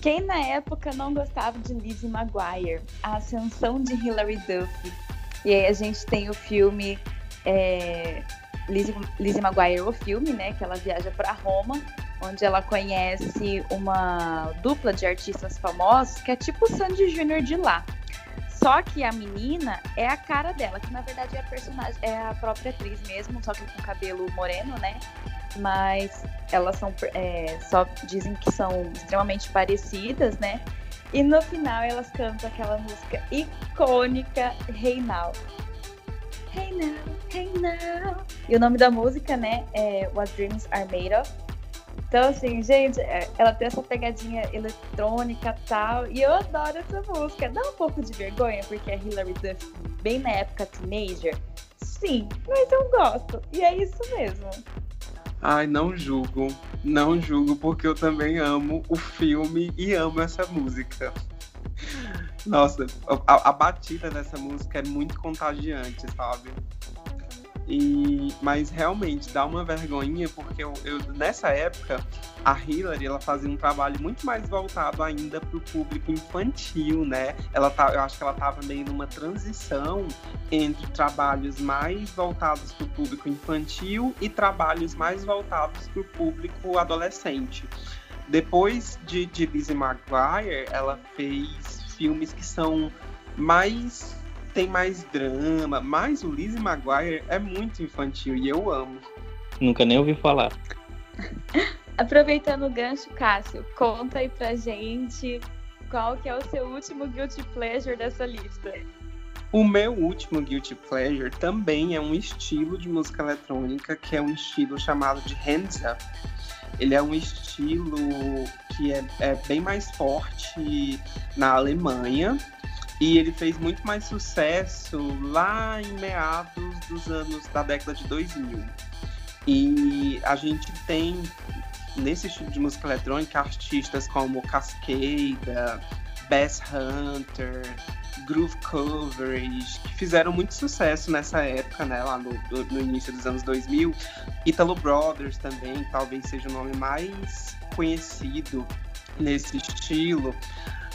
Quem na época não gostava de Lizzie McGuire? A ascensão de Hilary Duff. E aí a gente tem o filme é, Lizzie, Lizzie McGuire, o filme, né? Que ela viaja para Roma, onde ela conhece uma dupla de artistas famosos que é tipo o Sandy Júnior de lá. Só que a menina é a cara dela, que na verdade é a personagem, é a própria atriz mesmo, só que com cabelo moreno, né? Mas elas são é, só dizem que são extremamente parecidas, né? E no final elas cantam aquela música icônica Now, Hey Now. E o nome da música, né, é What Dreams Are Made Of. Então, assim, gente, é, ela tem essa pegadinha eletrônica e tal. E eu adoro essa música. Dá um pouco de vergonha, porque a Hilary Duff, bem na época teenager. Sim, mas eu gosto. E é isso mesmo. Ai, não julgo. Não julgo, porque eu também amo o filme e amo essa música. Nossa, a, a batida dessa música é muito contagiante, sabe? E, mas realmente dá uma vergonhinha porque eu, eu, nessa época a Hillary ela fazia um trabalho muito mais voltado ainda para o público infantil, né? Ela tá, eu acho que ela estava meio numa transição entre trabalhos mais voltados para o público infantil e trabalhos mais voltados para o público adolescente. Depois de, de Lizzie McGuire, ela fez filmes que são mais tem mais drama, mas o Lizzie McGuire é muito infantil e eu amo. Nunca nem ouvi falar. Aproveitando o gancho, Cássio, conta aí pra gente qual que é o seu último guilty pleasure dessa lista. O meu último guilty pleasure também é um estilo de música eletrônica, que é um estilo chamado de hands up. Ele é um estilo que é, é bem mais forte na Alemanha, e ele fez muito mais sucesso lá em meados dos anos da década de 2000. E a gente tem nesse estilo de música eletrônica artistas como Cascada, Bass Hunter, Groove Coverage, que fizeram muito sucesso nessa época, né, lá no, no início dos anos 2000. Italo Brothers também, talvez seja o nome mais conhecido nesse estilo.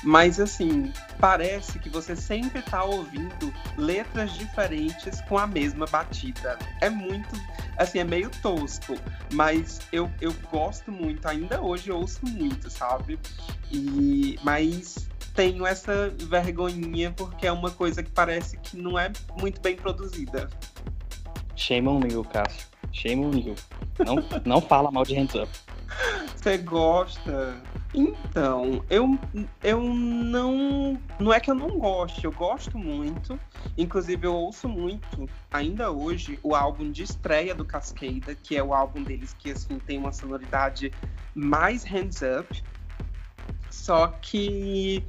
Mas assim, parece que você sempre tá ouvindo letras diferentes com a mesma batida. É muito, assim, é meio tosco, mas eu, eu gosto muito, ainda hoje eu ouço muito, sabe? E mas tenho essa vergonhinha porque é uma coisa que parece que não é muito bem produzida. Shame on you, Cássio. Shame on you. Não, não fala mal de Hands Up. Você gosta? Então, eu, eu não. Não é que eu não goste, eu gosto muito. Inclusive, eu ouço muito, ainda hoje, o álbum de estreia do Cascada, que é o álbum deles que assim, tem uma sonoridade mais hands up. Só que.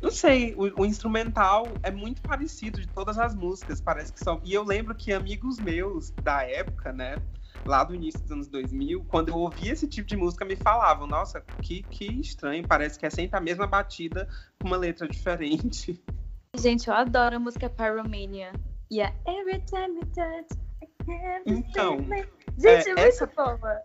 Não sei, o, o, instrumental é muito parecido de todas as músicas, parece que são. E eu lembro que amigos meus da época, né? Lá do início dos anos 2000, quando eu ouvia esse tipo de música, me falavam, nossa, que, que estranho, parece que é sempre a mesma batida com uma letra diferente. Gente, eu adoro a música Pyromania. Yeah, every time you touch, então, Gente, é, é essa, muito boa.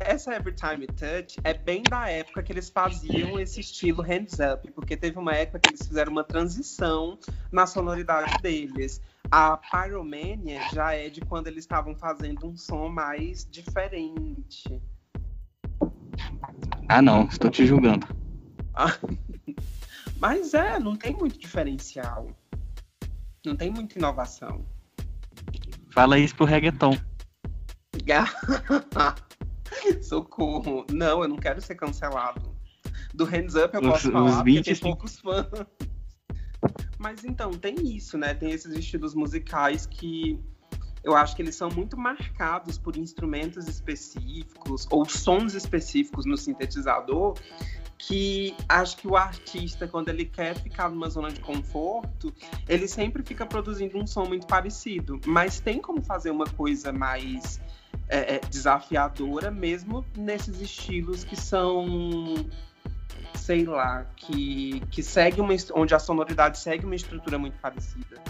Essa Every Time You Touch é bem da época que eles faziam esse estilo hands up, porque teve uma época que eles fizeram uma transição na sonoridade deles. A Pyromania já é de quando eles estavam fazendo um som mais diferente. Ah, não, estou te julgando. Mas é, não tem muito diferencial. Não tem muita inovação. Fala isso pro reggaeton. Socorro. Não, eu não quero ser cancelado. Do Hands Up eu posso os, falar, os 20, tem poucos fãs. Mas então, tem isso, né? Tem esses estilos musicais que eu acho que eles são muito marcados por instrumentos específicos ou sons específicos no sintetizador que acho que o artista, quando ele quer ficar numa zona de conforto, ele sempre fica produzindo um som muito parecido. Mas tem como fazer uma coisa mais é, é desafiadora, mesmo nesses estilos que são sei lá, que, que segue uma onde a sonoridade segue uma estrutura muito parecida.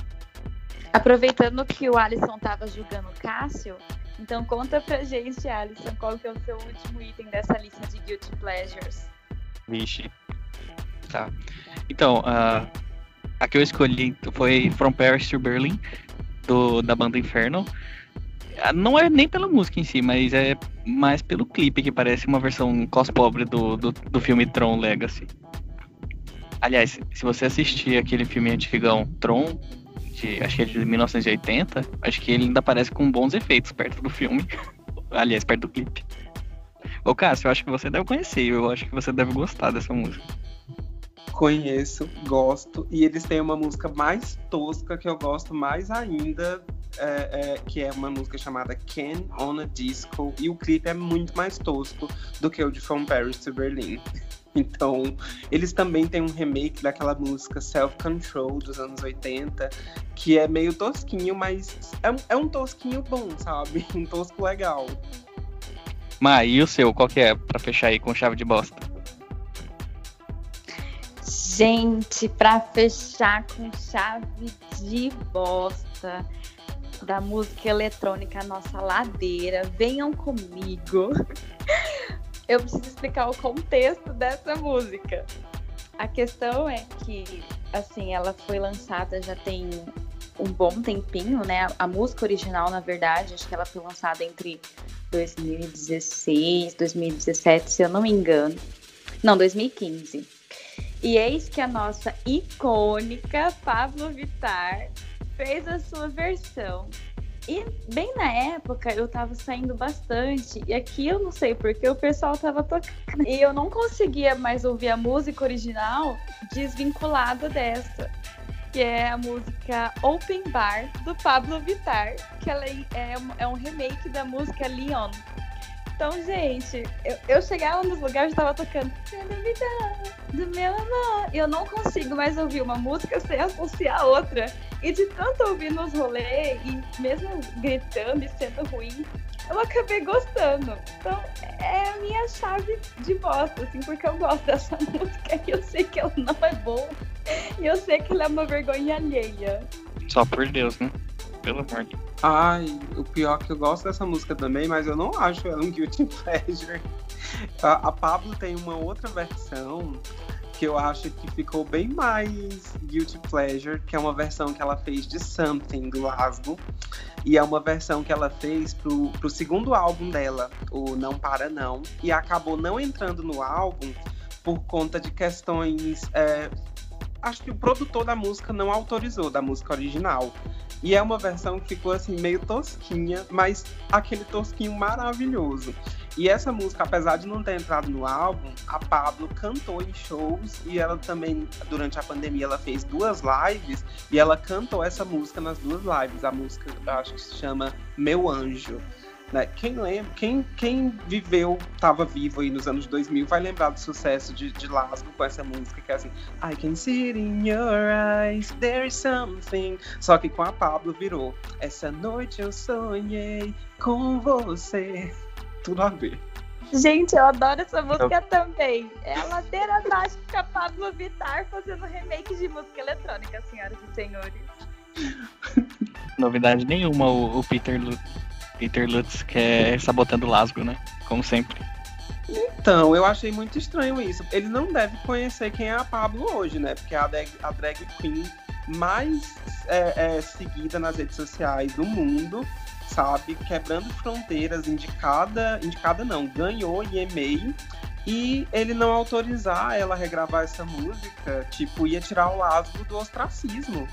Aproveitando que o Alisson tava julgando o Cássio, então conta pra gente, Alisson, qual que é o seu último item dessa lista de Guilty Pleasures. Vixe. Tá. Então, uh, a que eu escolhi foi From Paris to Berlin, do, da banda Inferno. Ah, não é nem pela música em si, mas é mais pelo clipe, que parece uma versão cos-pobre do, do, do, filme Tron Legacy. Aliás, se você assistir aquele filme antigão Tron, de, acho que é de 1980, acho que ele ainda parece com bons efeitos perto do filme. Aliás, perto do clipe. Ô Cássio, eu acho que você deve conhecer, eu acho que você deve gostar dessa música. Conheço, gosto, e eles têm uma música mais tosca que eu gosto mais ainda, é, é, que é uma música chamada Ken on a Disco, e o clipe é muito mais tosco do que o de From Paris to Berlin. Então, eles também têm um remake daquela música Self Control dos anos 80, que é meio tosquinho, mas é, é um tosquinho bom, sabe? Um tosco legal. Mas e o seu? Qual que é pra fechar aí com chave de bosta? Gente, pra fechar com chave de bosta, da música eletrônica Nossa Ladeira. Venham comigo. Eu preciso explicar o contexto dessa música. A questão é que, assim, ela foi lançada já tem um bom tempinho, né? A música original, na verdade, acho que ela foi lançada entre 2016, 2017, se eu não me engano. Não, 2015. E eis que a nossa icônica Pablo Vittar fez a sua versão. E bem na época eu tava saindo bastante, e aqui eu não sei porque o pessoal tava tocando. E eu não conseguia mais ouvir a música original desvinculada dessa. Que é a música Open Bar do Pablo Vittar, que ela é, é, um remake da música Leon, então, gente, eu, eu chegava nos lugares e estava tocando do meu amor. E eu não consigo mais ouvir uma música sem associar a outra. E de tanto ouvir nos rolês, e mesmo gritando e sendo ruim, eu acabei gostando. Então, é a minha chave de bosta, assim, porque eu gosto dessa música e eu sei que ela não é boa. E eu sei que ela é uma vergonha alheia. Só por Deus, né? Pelo amor de Ai, o pior é que eu gosto dessa música também, mas eu não acho ela um guilty pleasure. A, a Pablo tem uma outra versão que eu acho que ficou bem mais guilty pleasure, que é uma versão que ela fez de Something do Asgo. E é uma versão que ela fez pro, pro segundo álbum dela, o Não Para Não, e acabou não entrando no álbum por conta de questões. É, acho que o produtor da música não autorizou da música original. E é uma versão que ficou assim meio tosquinha, mas aquele tosquinho maravilhoso. E essa música, apesar de não ter entrado no álbum, a Pablo cantou em shows e ela também, durante a pandemia, ela fez duas lives e ela cantou essa música nas duas lives. A música, acho que se chama Meu Anjo. Né? Quem lembra, quem, quem viveu, estava vivo aí nos anos 2000, vai lembrar do sucesso de, de Lasgo com essa música que é assim: I can see it in your eyes, there is something. Só que com a Pablo virou: Essa noite eu sonhei com você tudo a ver. Gente, eu adoro essa música eu... também. É a ladeira mágica Pablo Vittar fazendo remake de música eletrônica, senhoras e senhores. Novidade nenhuma, o, o Peter, Peter Lutz quer sabotando o Lasgo, né? Como sempre. Então, eu achei muito estranho isso. Ele não deve conhecer quem é a Pablo hoje, né? Porque é a drag, a drag queen mais é, é, seguida nas redes sociais do mundo sabe? Quebrando fronteiras, indicada, indicada não, ganhou em e-mail e ele não autorizar ela a regravar essa música, tipo, ia tirar o Lasgo do ostracismo.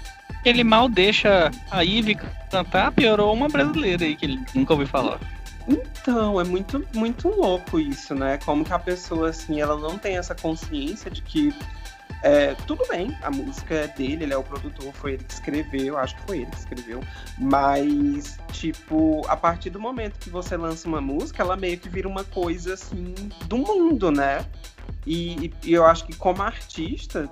Ele mal deixa a Ivy cantar, piorou uma brasileira aí que ele nunca ouviu falar. Então, é muito, muito louco isso, né? Como que a pessoa, assim, ela não tem essa consciência de que é, tudo bem, a música é dele, ele é o produtor, foi ele que escreveu, acho que foi ele que escreveu. Mas, tipo, a partir do momento que você lança uma música, ela meio que vira uma coisa assim do mundo, né? E, e eu acho que como artista,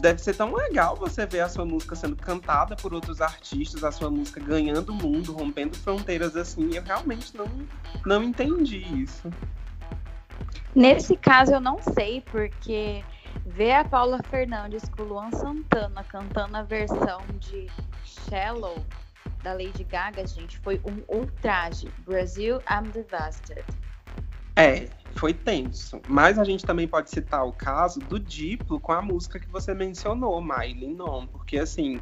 deve ser tão legal você ver a sua música sendo cantada por outros artistas, a sua música ganhando o mundo, rompendo fronteiras assim. Eu realmente não, não entendi isso. Nesse caso eu não sei, porque Ver a Paula Fernandes com o Luan Santana cantando a versão de Shallow da Lady Gaga, gente, foi um ultraje. Brasil, I'm devastated. É, foi tenso. Mas a gente também pode citar o caso do Diplo com a música que você mencionou, Miley Non, porque assim,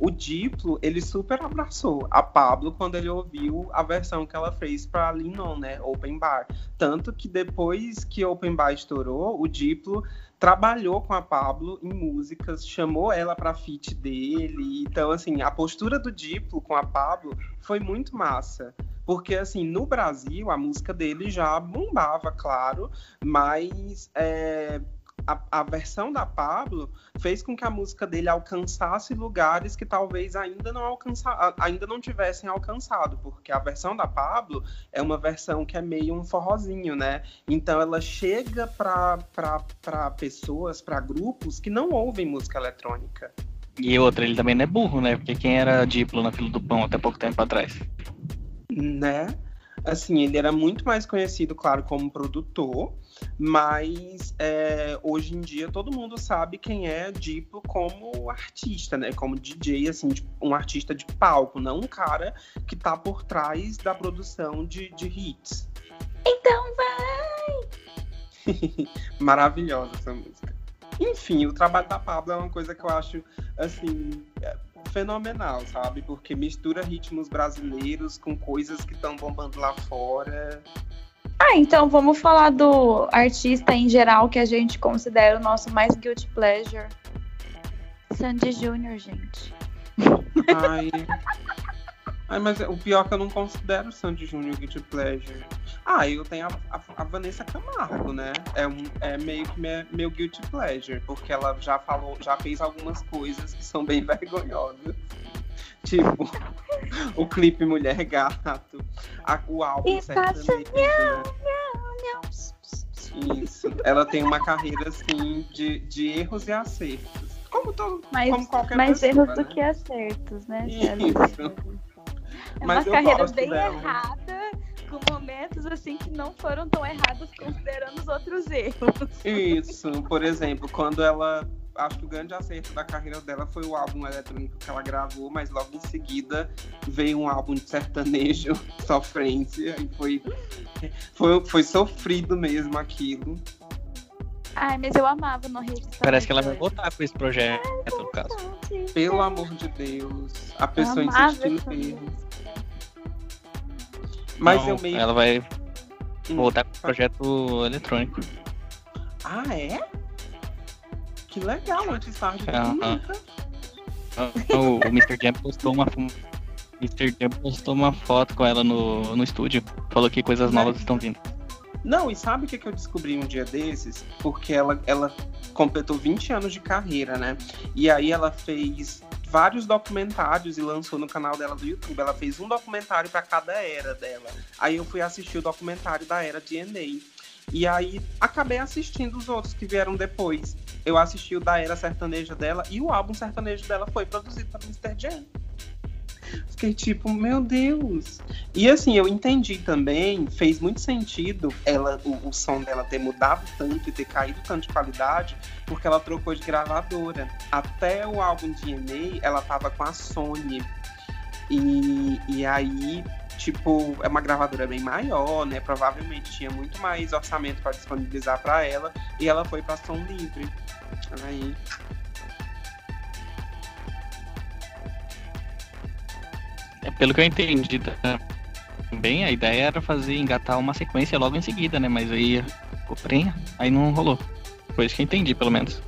o Diplo, ele super abraçou a Pablo quando ele ouviu a versão que ela fez para Linon, né, Open Bar. Tanto que depois que Open Bar estourou, o Diplo trabalhou com a Pablo em músicas, chamou ela para feat dele. Então, assim, a postura do Diplo com a Pablo foi muito massa. Porque, assim, no Brasil, a música dele já bombava, claro, mas é, a, a, versão da Pablo fez com que a música dele alcançasse lugares que talvez ainda não alcança, ainda não tivessem alcançado, porque a versão da Pablo é uma versão que é meio um forrozinho, né? Então ela chega para pessoas, para grupos que não ouvem música eletrônica. E outra, ele também não é burro, né? Porque quem era Diplo na fila do pão até pouco tempo atrás? Né? Assim, ele era muito mais conhecido, claro, como produtor, mas é, hoje em dia todo mundo sabe quem é Diplo como artista, né? Como DJ, assim, um artista de palco, não um cara que tá por trás da produção de, de hits. Então vai! Maravilhosa essa música. Enfim, o trabalho da Pablo é uma coisa que eu acho, assim, é, fenomenal, sabe? Porque mistura ritmos brasileiros com coisas que estão bombando lá fora. Ah, então vamos falar do artista em geral que a gente considera o nosso mais guilty pleasure. Sandy Júnior, gente. Ai. Ai, mas o pior é que eu não considero o Sandy Júnior guilty pleasure. Ah, eu tenho a, a, a, Vanessa Camargo, né? É, um, é meio que meu, meu guilty pleasure, porque ela já falou, já fez algumas coisas que são bem vergonhosas. Tipo, o clipe Mulher Gato, a, o álbum sertanejo, né? Isso. Ela tem uma carreira assim de, de erros e acertos. Como, todo, mais, como qualquer mais pessoa, erros né? do que acertos, né? Isso. É Mas uma eu carreira bem dela. errada, com momentos assim que não foram tão errados considerando os outros erros. Isso, por exemplo, quando ela. Acho que o grande acerto da carreira dela foi o álbum eletrônico que ela gravou, mas logo em seguida veio um álbum de sertanejo, Sofrência, e foi, foi, foi sofrido mesmo aquilo. Ai, mas eu amava no Rede Parece que ela vai voltar com esse projeto, no caso. Pelo amor de Deus, a pessoa insistindo mesmo. Mas Não, eu meio. Ela vai Hum, voltar com o projeto eletrônico. Ah, é? Que legal, antes tarde do que nunca. o, o Mr. Jam postou uma, Mr. Jam postou uma foto com ela no, no estúdio. Falou que coisas novas estão vindo. Não, e sabe o que, que eu descobri um dia desses? Porque ela, ela completou 20 anos de carreira, né? E aí ela fez vários documentários e lançou no canal dela do YouTube. Ela fez um documentário para cada era dela. Aí eu fui assistir o documentário da era DNA. E aí acabei assistindo os outros que vieram depois. Eu assisti o da era sertaneja dela e o álbum sertanejo dela foi produzido pelo Mr. Jam. Fiquei tipo, meu Deus. E assim, eu entendi também, fez muito sentido ela, o, o, som dela ter mudado tanto e ter caído tanto de qualidade, porque ela trocou de gravadora. Até o álbum DNA, ela tava com a Sony. E, e aí, tipo, é uma gravadora bem maior, né? Provavelmente tinha muito mais orçamento para disponibilizar para ela, e ela foi para som livre. Aí pelo que eu entendi também, a ideia era fazer, engatar uma sequência logo em seguida, né? Mas aí ficou prenha, aí não rolou. Foi isso que eu entendi, pelo menos.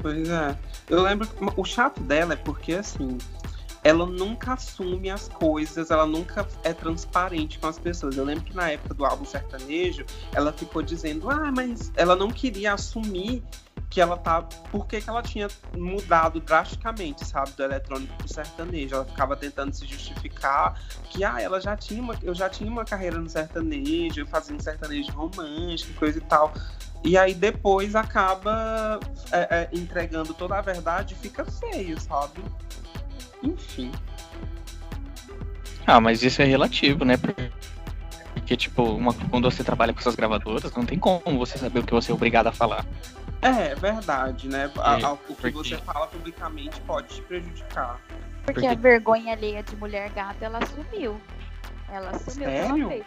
Pois é. Eu lembro o chato dela é porque, assim, ela nunca assume as coisas, ela nunca é transparente com as pessoas. Eu lembro que na época do álbum sertanejo, ela ficou dizendo, ah, mas ela não queria assumir que ela tá. Por que, ela tinha mudado drasticamente, sabe, do eletrônico pro sertanejo? Ela ficava tentando se justificar que ah, ela já tinha uma, eu já tinha uma carreira no sertanejo, eu fazia um sertanejo romântico, coisa e tal. E aí depois acaba é, é, entregando toda a verdade e fica feio, sabe? Enfim. Ah, mas isso é relativo, né? Porque, tipo, uma, quando você trabalha com essas gravadoras, não tem como você saber o que você é obrigado a falar. É, é verdade, né? A, a, o que porque... você fala publicamente pode te prejudicar. Porque, porque, a vergonha alheia de mulher gata, ela sumiu. Ela sumiu Sério?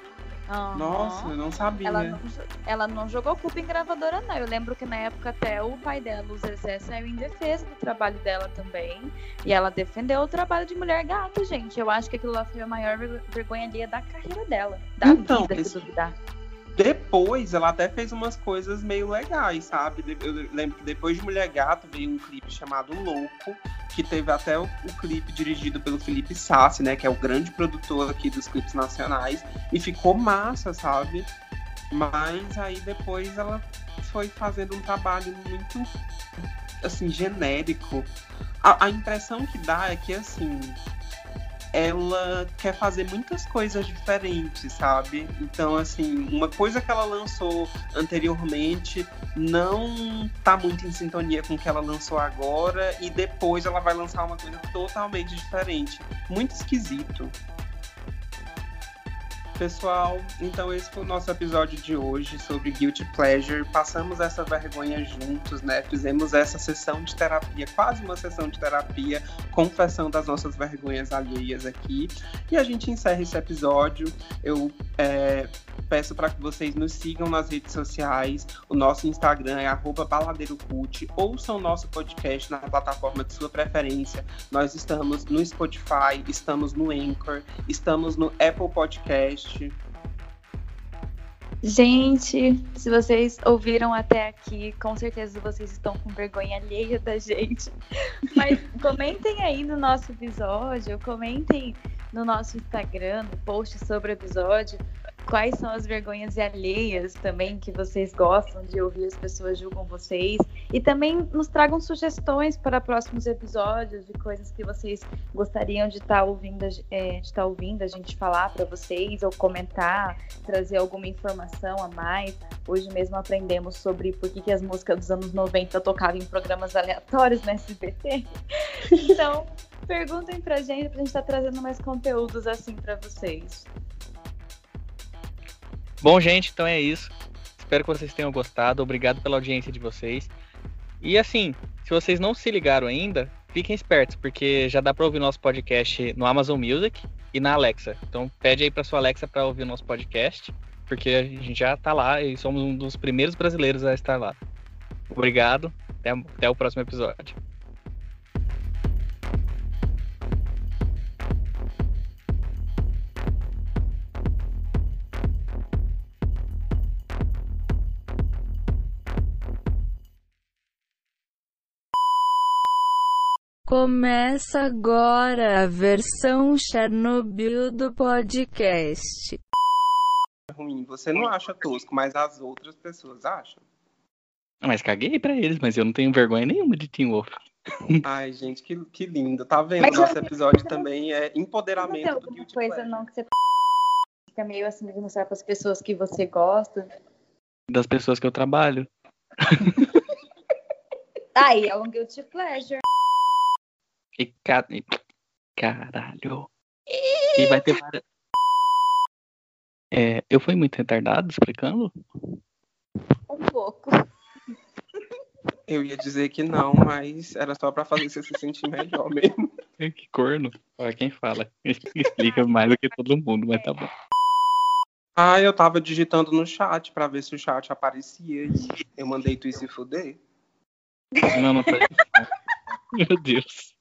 Uhum. Nossa, eu não sabia. Ela não, ela não jogou culpa em gravadora, não. Eu lembro que na época até o pai dela, o Zezé, saiu em defesa do trabalho dela também. E ela defendeu o trabalho de mulher gata, gente. Eu acho que aquilo lá foi a maior vergonha alheia da carreira dela. Da então, vida, esse... se duvidar. Depois, ela até fez umas coisas meio legais, sabe? Eu lembro que depois de Mulher Gato veio um clipe chamado Louco, que teve até o, o, clipe dirigido pelo Felipe Sassi, né? Que é o grande produtor aqui dos clipes nacionais. E ficou massa, sabe? Mas aí depois ela foi fazendo um trabalho muito, assim, genérico. A, a impressão que dá é que, assim, ela quer fazer muitas coisas diferentes, sabe? Então, assim, uma coisa que ela lançou anteriormente não tá muito em sintonia com o que ela lançou agora e depois ela vai lançar uma coisa totalmente diferente. Muito esquisito. Pessoal, então esse foi o nosso episódio de hoje sobre Guilty Pleasure. Passamos essa vergonha juntos, né? Fizemos essa sessão de terapia, quase uma sessão de terapia, confessão das nossas vergonhas alheias aqui. E a gente encerra esse episódio. Eu é, peço para que vocês nos sigam nas redes sociais. O nosso Instagram é baladeirocult. Ouçam o nosso podcast na plataforma de sua preferência. Nós estamos no Spotify, estamos no Anchor, estamos no Apple Podcast Gente, se vocês ouviram até aqui, com certeza vocês estão com vergonha alheia da gente. Mas comentem aí no nosso episódio, comentem no nosso Instagram, no post sobre o episódio, quais são as vergonhas alheias também que vocês gostam de ouvir as pessoas julgam vocês e também nos tragam sugestões para próximos episódios de coisas que vocês gostariam de estar tá ouvindo, é, de estar tá ouvindo a gente falar para vocês ou comentar, trazer alguma informação a mais. Hoje mesmo aprendemos sobre por que, que as músicas dos anos 90 tocavam em programas aleatórios no SBT. Então, perguntem pra gente, pra gente estar tá trazendo mais conteúdos assim para vocês. Bom, gente, então é isso. Espero que vocês tenham gostado. Obrigado pela audiência de vocês. E assim, se vocês não se ligaram ainda, fiquem espertos, porque já dá para ouvir nosso podcast no Amazon Music e na Alexa. Então pede aí para sua Alexa para ouvir o nosso podcast, porque a gente já está lá e somos um dos primeiros brasileiros a estar lá. Obrigado, até, até o próximo episódio. Começa agora a versão Chernobyl do podcast. ruim. Você não acha tosco, mas as outras pessoas acham. Mas caguei pra eles, mas eu não tenho vergonha nenhuma de Teen Wolf. Ai, gente, que, que lindo. Tá vendo? Mas Nosso eu- episódio também é Não tem empoderamento do alguma Guilty coisa Pleasure. não que você fica meio assim de mostrar pras pessoas que você gosta. Das pessoas que eu trabalho. Aí é um guilty pleasure. E ca... e- Caralho. E vai ter várias. É, eu fui muito retardado explicando? Um pouco. Eu ia dizer que não, mas era só pra fazer você se sentir melhor mesmo. Que corno. Olha quem fala. Explica mais do que todo mundo, mas tá bom. Ah, eu tava digitando no chat pra ver se o chat aparecia e eu mandei tu ir se fuder. Não, não tá. Meu Deus.